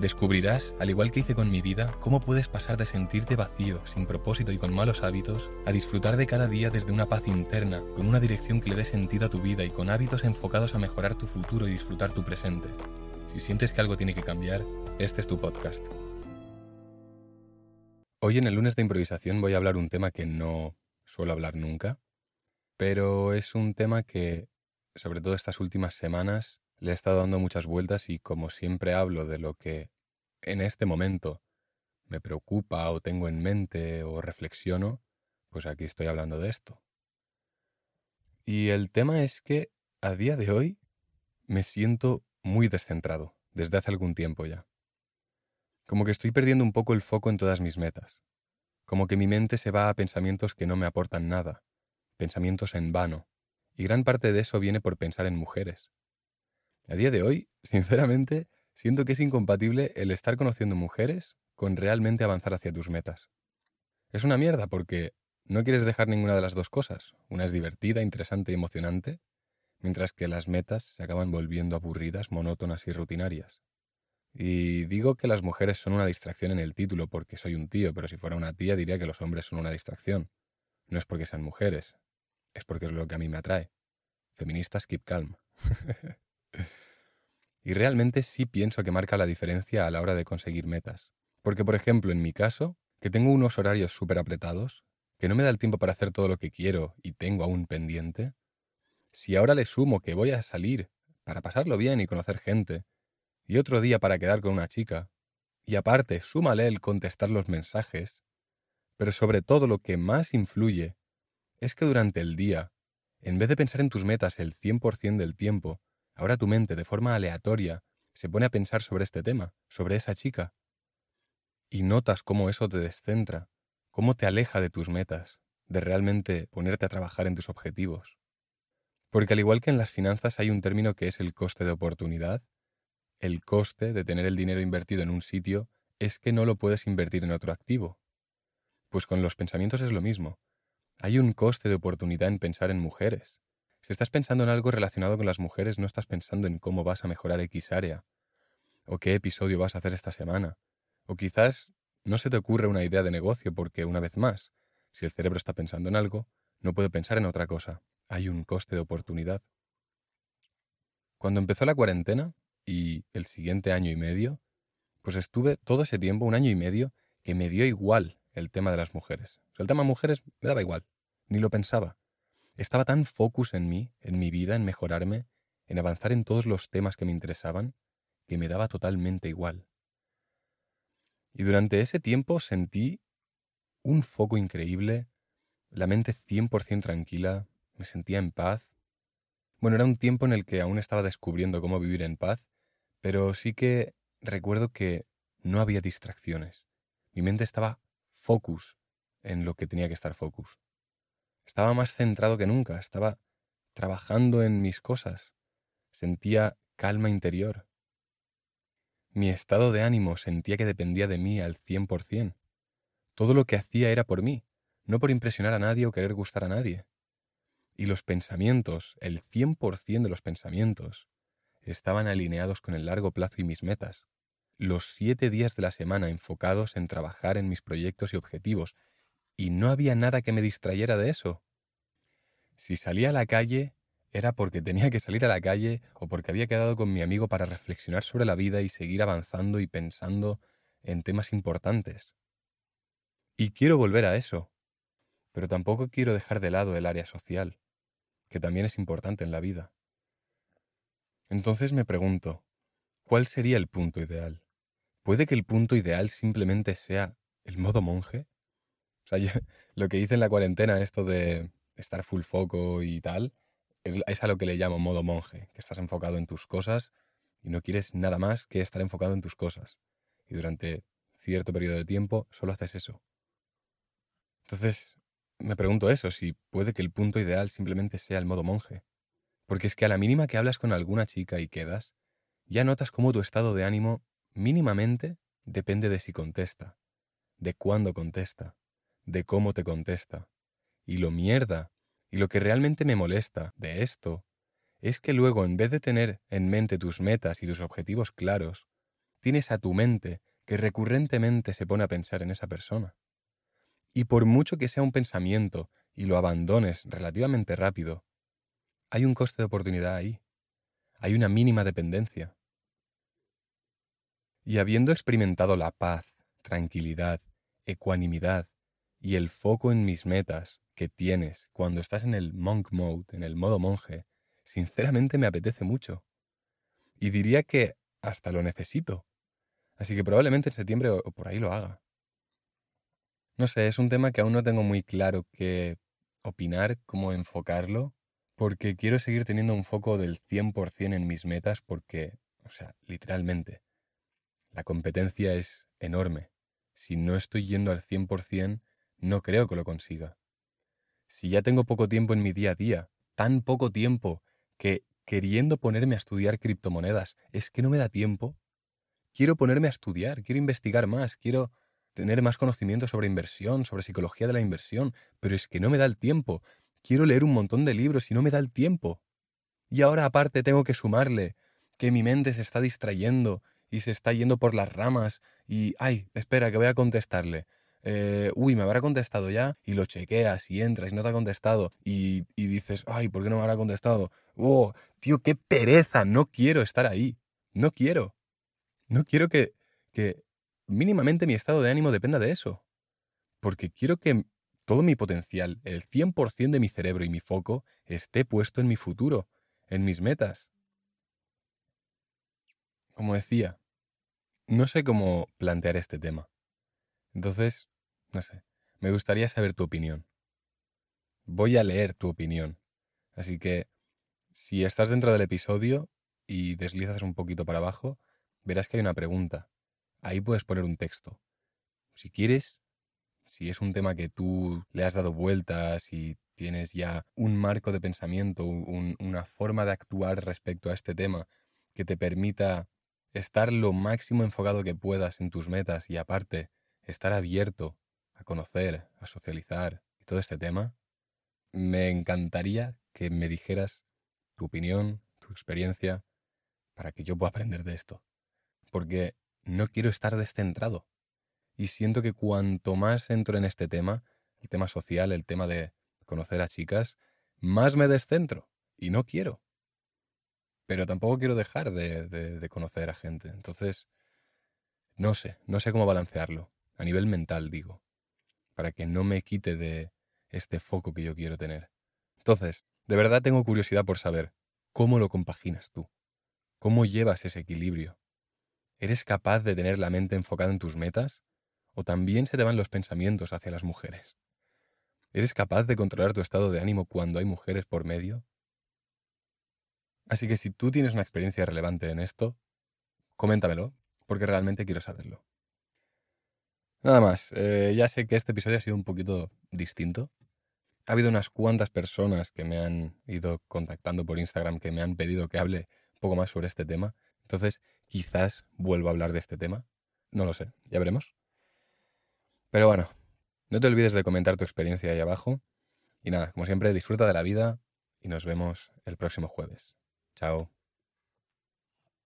Descubrirás, al igual que hice con mi vida, cómo puedes pasar de sentirte vacío, sin propósito y con malos hábitos, a disfrutar de cada día desde una paz interna, con una dirección que le dé sentido a tu vida y con hábitos enfocados a mejorar tu futuro y disfrutar tu presente. Si sientes que algo tiene que cambiar, este es tu podcast. Hoy en el lunes de improvisación voy a hablar un tema que no suelo hablar nunca, pero es un tema que, sobre todo estas últimas semanas, le he estado dando muchas vueltas y como siempre hablo de lo que en este momento me preocupa o tengo en mente o reflexiono, pues aquí estoy hablando de esto. Y el tema es que a día de hoy me siento muy descentrado, desde hace algún tiempo ya. Como que estoy perdiendo un poco el foco en todas mis metas. Como que mi mente se va a pensamientos que no me aportan nada, pensamientos en vano. Y gran parte de eso viene por pensar en mujeres, a día de hoy, sinceramente, siento que es incompatible el estar conociendo mujeres con realmente avanzar hacia tus metas. Es una mierda porque no quieres dejar ninguna de las dos cosas. Una es divertida, interesante y emocionante, mientras que las metas se acaban volviendo aburridas, monótonas y rutinarias. Y digo que las mujeres son una distracción en el título porque soy un tío, pero si fuera una tía diría que los hombres son una distracción. No es porque sean mujeres, es porque es lo que a mí me atrae. Feministas keep calm. Y realmente sí pienso que marca la diferencia a la hora de conseguir metas. Porque, por ejemplo, en mi caso, que tengo unos horarios súper apretados, que no me da el tiempo para hacer todo lo que quiero y tengo aún pendiente, si ahora le sumo que voy a salir para pasarlo bien y conocer gente, y otro día para quedar con una chica, y aparte súmale el contestar los mensajes, pero sobre todo lo que más influye es que durante el día, en vez de pensar en tus metas el 100% del tiempo, Ahora tu mente, de forma aleatoria, se pone a pensar sobre este tema, sobre esa chica. Y notas cómo eso te descentra, cómo te aleja de tus metas, de realmente ponerte a trabajar en tus objetivos. Porque al igual que en las finanzas hay un término que es el coste de oportunidad, el coste de tener el dinero invertido en un sitio es que no lo puedes invertir en otro activo. Pues con los pensamientos es lo mismo. Hay un coste de oportunidad en pensar en mujeres, si estás pensando en algo relacionado con las mujeres, no estás pensando en cómo vas a mejorar X área, o qué episodio vas a hacer esta semana, o quizás no se te ocurre una idea de negocio porque, una vez más, si el cerebro está pensando en algo, no puede pensar en otra cosa. Hay un coste de oportunidad. Cuando empezó la cuarentena, y el siguiente año y medio, pues estuve todo ese tiempo, un año y medio, que me dio igual el tema de las mujeres. El tema mujeres me daba igual, ni lo pensaba. Estaba tan focus en mí, en mi vida, en mejorarme, en avanzar en todos los temas que me interesaban, que me daba totalmente igual. Y durante ese tiempo sentí un foco increíble, la mente 100% tranquila, me sentía en paz. Bueno, era un tiempo en el que aún estaba descubriendo cómo vivir en paz, pero sí que recuerdo que no había distracciones. Mi mente estaba focus en lo que tenía que estar focus. Estaba más centrado que nunca, estaba trabajando en mis cosas, sentía calma interior. Mi estado de ánimo sentía que dependía de mí al cien por cien. Todo lo que hacía era por mí, no por impresionar a nadie o querer gustar a nadie. Y los pensamientos, el cien por cien de los pensamientos, estaban alineados con el largo plazo y mis metas. Los siete días de la semana enfocados en trabajar en mis proyectos y objetivos, y no había nada que me distrayera de eso. Si salía a la calle, era porque tenía que salir a la calle o porque había quedado con mi amigo para reflexionar sobre la vida y seguir avanzando y pensando en temas importantes. Y quiero volver a eso, pero tampoco quiero dejar de lado el área social, que también es importante en la vida. Entonces me pregunto, ¿cuál sería el punto ideal? ¿Puede que el punto ideal simplemente sea el modo monje? O sea, lo que hice en la cuarentena, esto de estar full foco y tal, es, a lo que le llamo modo monje, que estás enfocado en tus cosas y no quieres nada más que estar enfocado en tus cosas. Y durante cierto periodo de tiempo solo haces eso. Entonces, me pregunto eso, si puede que el punto ideal simplemente sea el modo monje. Porque es que a la mínima que hablas con alguna chica y quedas, ya notas cómo tu estado de ánimo mínimamente depende de si contesta, de cuándo contesta, de cómo te contesta. Y lo mierda, y lo que realmente me molesta de esto, es que luego en vez de tener en mente tus metas y tus objetivos claros, tienes a tu mente que recurrentemente se pone a pensar en esa persona. Y por mucho que sea un pensamiento y lo abandones relativamente rápido, hay un coste de oportunidad ahí. Hay una mínima dependencia. Y habiendo experimentado la paz, tranquilidad, ecuanimidad y el foco en mis metas que tienes cuando estás en el monk mode, en el modo monje, sinceramente me apetece mucho. Y diría que hasta lo necesito. Así que probablemente en septiembre o por ahí lo haga. No sé, es un tema que aún no tengo muy claro qué opinar, cómo enfocarlo, porque quiero seguir teniendo un foco del 100% en mis metas porque, o sea, literalmente, la competencia es enorme. Si no estoy yendo al 100%, no creo que lo consiga. Si ya tengo poco tiempo en mi día a día, tan poco tiempo que queriendo ponerme a estudiar criptomonedas, es que no me da tiempo. Quiero ponerme a estudiar, quiero investigar más, quiero tener más conocimiento sobre inversión, sobre psicología de la inversión, pero es que no me da el tiempo. Quiero leer un montón de libros y no me da el tiempo. Y ahora aparte tengo que sumarle que mi mente se está distrayendo y se está yendo por las ramas y, ay, espera, que voy a contestarle. Eh, uy, me habrá contestado ya, y lo chequeas y entras y no te ha contestado, y, y dices, ay, ¿por qué no me habrá contestado? Oh, tío, qué pereza, no quiero estar ahí, no quiero. No quiero que, que mínimamente mi estado de ánimo dependa de eso. Porque quiero que todo mi potencial, el 100% de mi cerebro y mi foco, esté puesto en mi futuro, en mis metas. Como decía, no sé cómo plantear este tema. Entonces, no sé, me gustaría saber tu opinión. Voy a leer tu opinión. Así que, si estás dentro del episodio y deslizas un poquito para abajo, verás que hay una pregunta. Ahí puedes poner un texto. Si quieres, si es un tema que tú le has dado vueltas y tienes ya un marco de pensamiento, una forma de actuar respecto a este tema que te permita estar lo máximo enfocado que puedas en tus metas y aparte estar abierto a conocer, a socializar y todo este tema, me encantaría que me dijeras tu opinión, tu experiencia, para que yo pueda aprender de esto. Porque no quiero estar descentrado. Y siento que cuanto más entro en este tema, el tema social, el tema de conocer a chicas, más me descentro. Y no quiero. Pero tampoco quiero dejar de, de, conocer a gente. Entonces, no sé, no sé cómo balancearlo. A nivel mental, digo. Para que no me quite de este foco que yo quiero tener. Entonces, de verdad tengo curiosidad por saber cómo lo compaginas tú. ¿Cómo llevas ese equilibrio? ¿Eres capaz de tener la mente enfocada en tus metas? ¿O también se te van los pensamientos hacia las mujeres? ¿Eres capaz de controlar tu estado de ánimo cuando hay mujeres por medio? Así que si tú tienes una experiencia relevante en esto, coméntamelo, porque realmente quiero saberlo. Nada más, eh, ya sé que este episodio ha sido un poquito distinto. Ha habido unas cuantas personas que me han ido contactando por Instagram que me han pedido que hable un poco más sobre este tema. Entonces, quizás vuelva a hablar de este tema. No lo sé, ya veremos. Pero bueno, no te olvides de comentar tu experiencia ahí abajo. Y nada, como siempre, disfruta de la vida y nos vemos el próximo jueves. Chao.